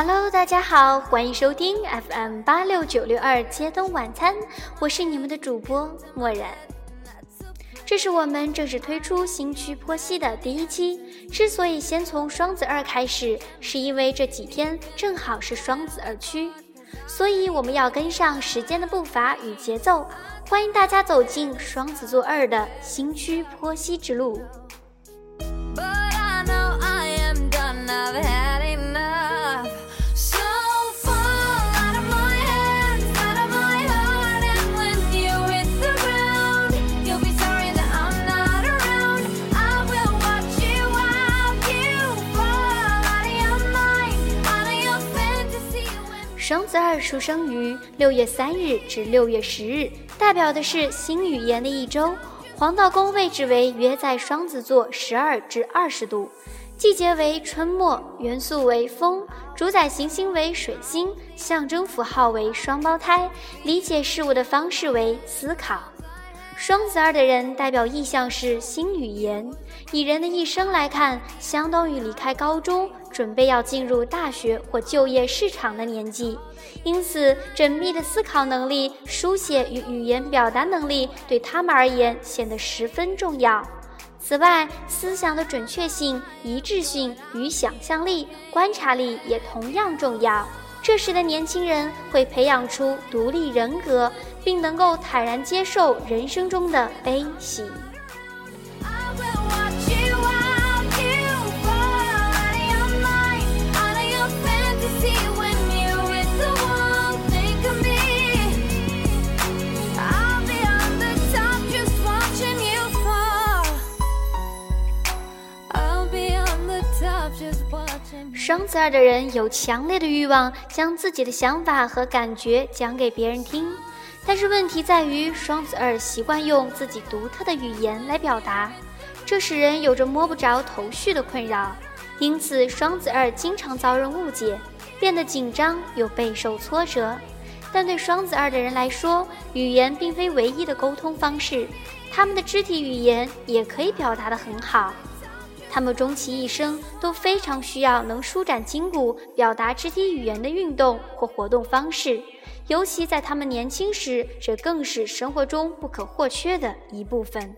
Hello，大家好，欢迎收听 FM 八六九六二街东晚餐，我是你们的主播漠然。这是我们正式推出新区剖析的第一期。之所以先从双子二开始，是因为这几天正好是双子二区，所以我们要跟上时间的步伐与节奏。欢迎大家走进双子座二的新区剖析之路。双子二出生于六月三日至六月十日，代表的是新语言的一周。黄道宫位置为约在双子座十二至二十度，季节为春末，元素为风，主宰行星为水星，象征符号为双胞胎，理解事物的方式为思考。双子二的人代表意向是新语言，以人的一生来看，相当于离开高中，准备要进入大学或就业市场的年纪。因此，缜密的思考能力、书写与语言表达能力对他们而言显得十分重要。此外，思想的准确性、一致性与想象力、观察力也同样重要。这时的年轻人会培养出独立人格，并能够坦然接受人生中的悲喜。双子二的人有强烈的欲望，将自己的想法和感觉讲给别人听。但是问题在于，双子二习惯用自己独特的语言来表达，这使人有着摸不着头绪的困扰。因此，双子二经常遭人误解，变得紧张又备受挫折。但对双子二的人来说，语言并非唯一的沟通方式，他们的肢体语言也可以表达得很好。他们终其一生都非常需要能舒展筋骨、表达肢体语言的运动或活动方式，尤其在他们年轻时，这更是生活中不可或缺的一部分。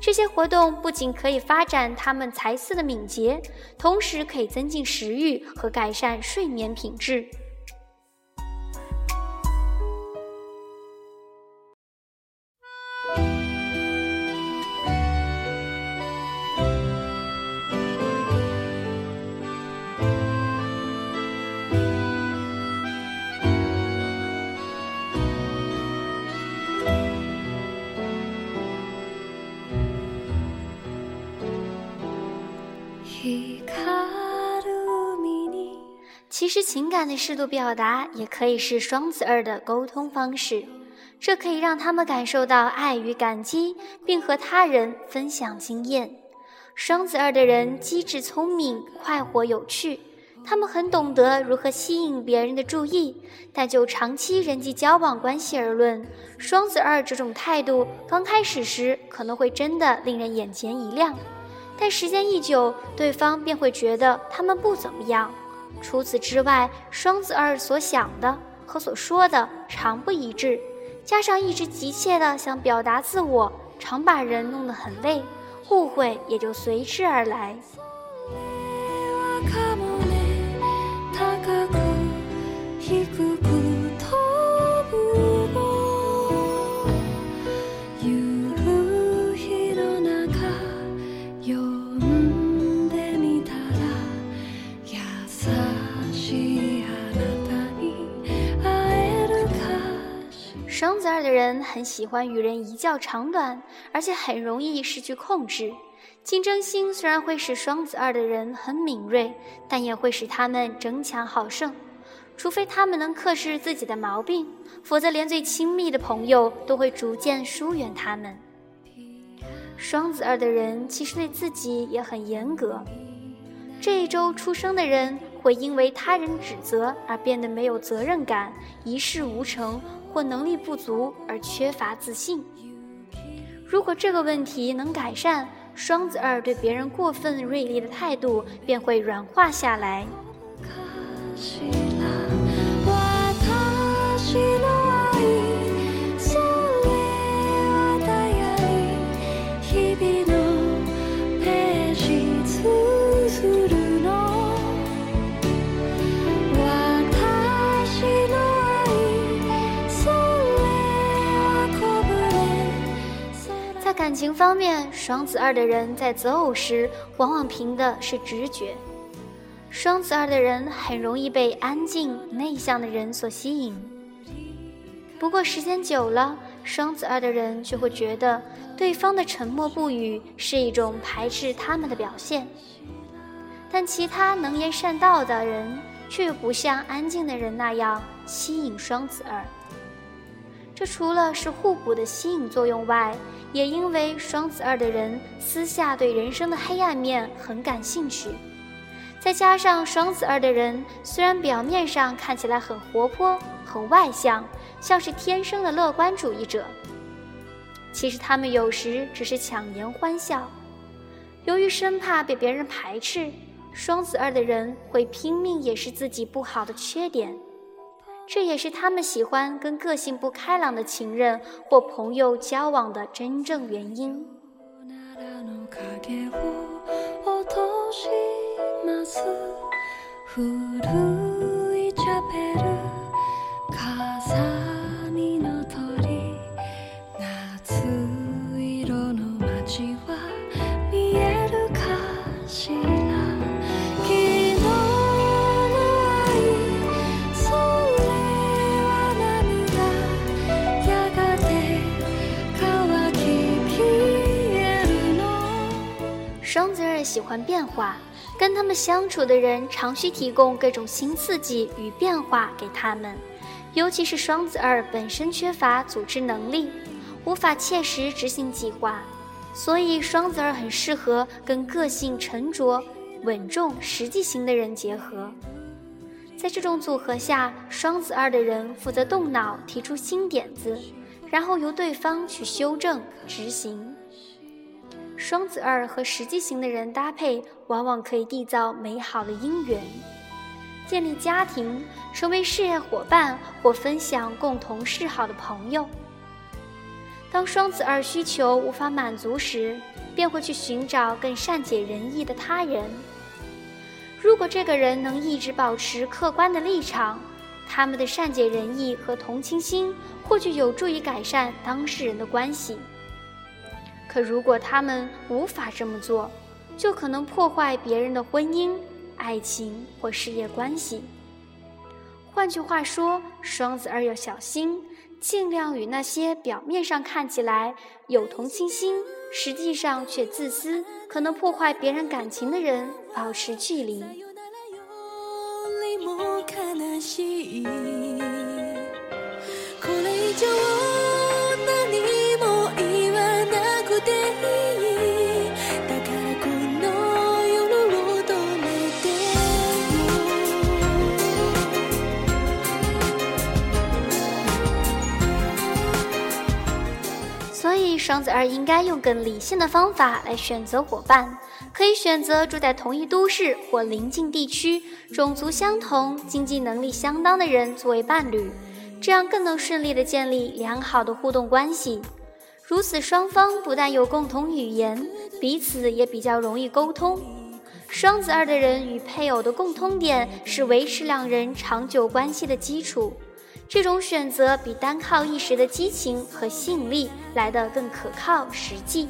这些活动不仅可以发展他们才思的敏捷，同时可以增进食欲和改善睡眠品质。其实，情感的适度表达也可以是双子二的沟通方式，这可以让他们感受到爱与感激，并和他人分享经验。双子二的人机智聪明、快活有趣，他们很懂得如何吸引别人的注意。但就长期人际交往关系而论，双子二这种态度刚开始时可能会真的令人眼前一亮，但时间一久，对方便会觉得他们不怎么样。除此之外，双子二所想的和所说的常不一致，加上一直急切的想表达自我，常把人弄得很累，误会也就随之而来。双子二的人很喜欢与人一较长短，而且很容易失去控制。竞争心虽然会使双子二的人很敏锐，但也会使他们争强好胜。除非他们能克制自己的毛病，否则连最亲密的朋友都会逐渐疏远他们。双子二的人其实对自己也很严格。这一周出生的人会因为他人指责而变得没有责任感，一事无成。或能力不足而缺乏自信。如果这个问题能改善，双子二对别人过分锐利的态度便会软化下来。情方面，双子二的人在择偶时往往凭的是直觉。双子二的人很容易被安静内向的人所吸引。不过时间久了，双子二的人就会觉得对方的沉默不语是一种排斥他们的表现。但其他能言善道的人却不像安静的人那样吸引双子二。这除了是互补的吸引作用外，也因为双子二的人私下对人生的黑暗面很感兴趣。再加上双子二的人虽然表面上看起来很活泼、很外向，像是天生的乐观主义者，其实他们有时只是强颜欢笑。由于生怕被别人排斥，双子二的人会拼命掩饰自己不好的缺点。这也是他们喜欢跟个性不开朗的情人或朋友交往的真正原因。喜欢变化，跟他们相处的人常需提供各种新刺激与变化给他们。尤其是双子二本身缺乏组织能力，无法切实执行计划，所以双子二很适合跟个性沉着、稳重、实际型的人结合。在这种组合下，双子二的人负责动脑提出新点子，然后由对方去修正执行。双子二和实际型的人搭配，往往可以缔造美好的姻缘，建立家庭，成为事业伙伴或分享共同嗜好的朋友。当双子二需求无法满足时，便会去寻找更善解人意的他人。如果这个人能一直保持客观的立场，他们的善解人意和同情心或许有助于改善当事人的关系。可如果他们无法这么做，就可能破坏别人的婚姻、爱情或事业关系。换句话说，双子二要小心，尽量与那些表面上看起来有同情心，实际上却自私、可能破坏别人感情的人保持距离。双子二应该用更理性的方法来选择伙伴，可以选择住在同一都市或邻近地区、种族相同、经济能力相当的人作为伴侣，这样更能顺利地建立良好的互动关系。如此，双方不但有共同语言，彼此也比较容易沟通。双子二的人与配偶的共通点是维持两人长久关系的基础。这种选择比单靠一时的激情和吸引力来得更可靠、实际。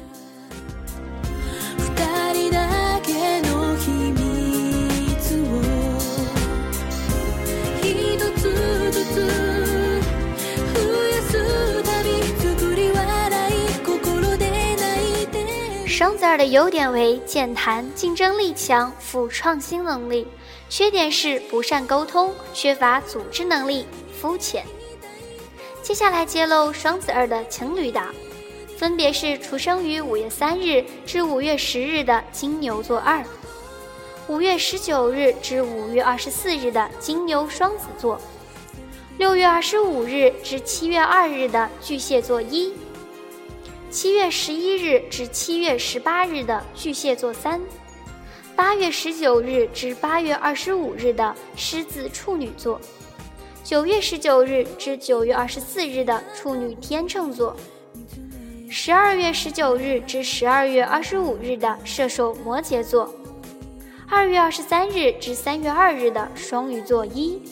双子儿的优点为健谈、竞争力强、富创新能力，缺点是不善沟通、缺乏组织能力。肤浅。接下来揭露双子二的情侣档，分别是出生于五月三日至五月十日的金牛座二，五月十九日至五月二十四日的金牛双子座，六月二十五日至七月二日的巨蟹座一，七月十一日至七月十八日的巨蟹座三，八月十九日至八月二十五日的狮子处女座。九月十九日至九月二十四日的处女天秤座，十二月十九日至十二月二十五日的射手摩羯座，二月二十三日至三月二日的双鱼座一。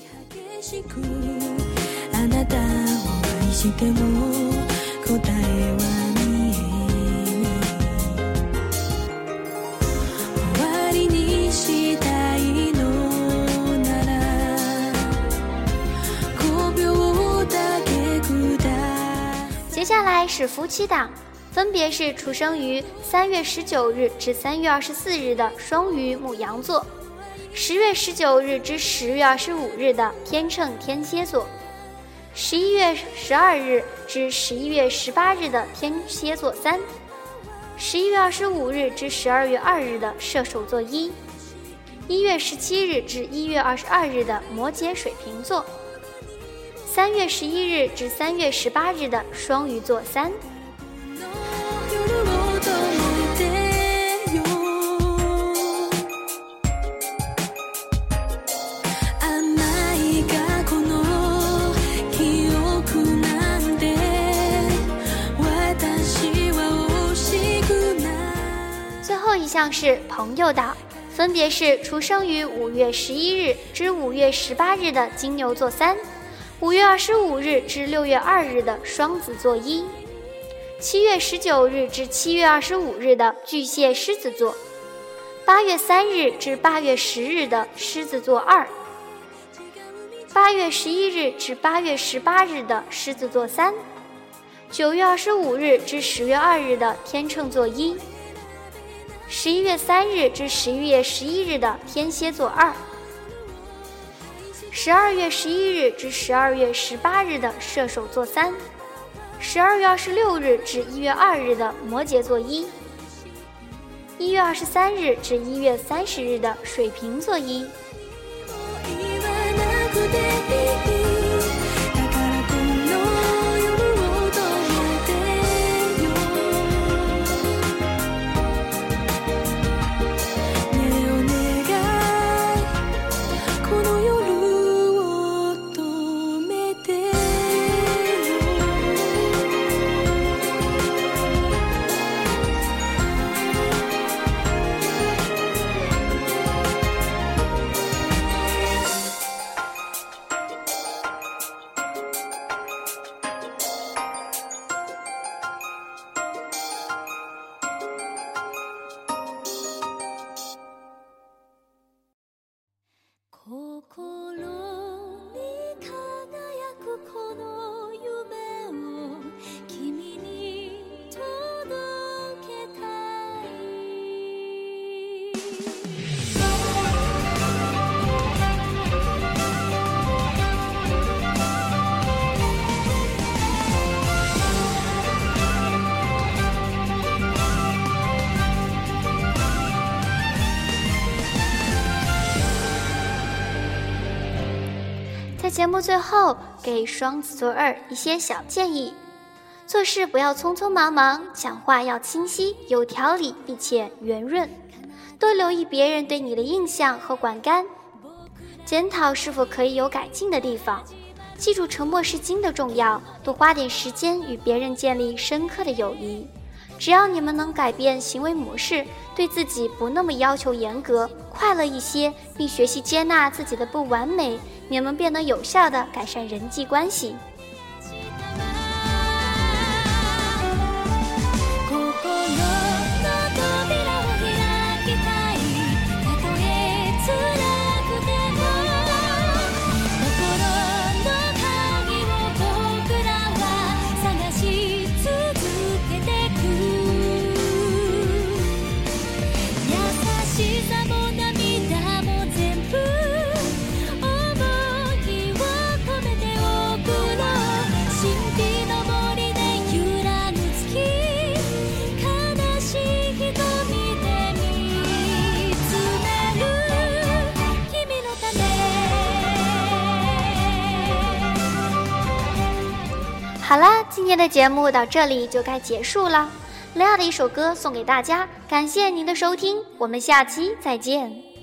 是夫妻档，分别是出生于三月十九日至三月二十四日的双鱼母羊座，十月十九日至十月二十五日的天秤天蝎座，十一月十二日至十一月十八日的天蝎座三，十一月二十五日至十二月二日的射手座一，一月十七日至一月二十二日的摩羯水瓶座。三月十一日至三月十八日的双鱼座三。最后一项是朋友岛，分别是出生于五月十一日至五月十八日的金牛座三。五月二十五日至六月二日的双子座一，七月十九日至七月二十五日的巨蟹狮子座，八月三日至八月十日的狮子座二，八月十一日至八月十八日的狮子座三，九月二十五日至十月二日的天秤座一，十一月三日至十一月十一日的天蝎座二。十二月十一日至十二月十八日的射手座三，十二月二十六日至一月二日的摩羯座一，一月二十三日至一月三十日的水瓶座一。节目最后，给双子座二一些小建议：做事不要匆匆忙忙，讲话要清晰有条理，并且圆润，多留意别人对你的印象和观感，检讨是否可以有改进的地方。记住沉默是金的重要，多花点时间与别人建立深刻的友谊。只要你们能改变行为模式，对自己不那么要求严格，快乐一些，并学习接纳自己的不完美。你们便能有效地改善人际关系。节目到这里就该结束了。雷亚的一首歌送给大家，感谢您的收听，我们下期再见。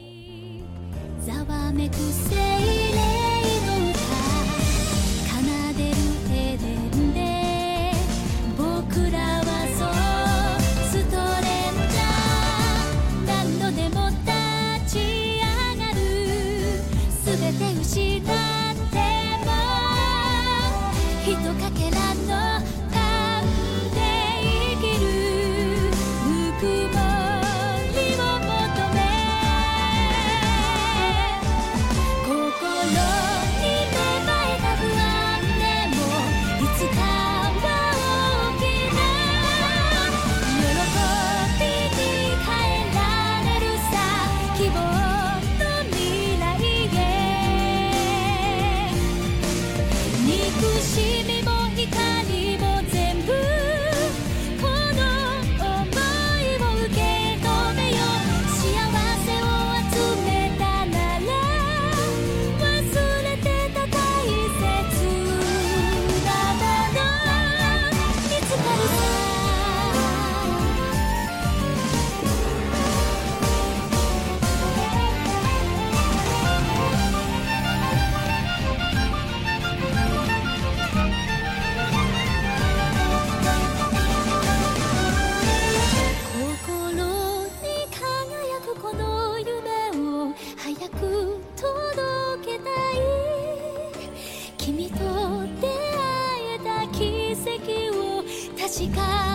確か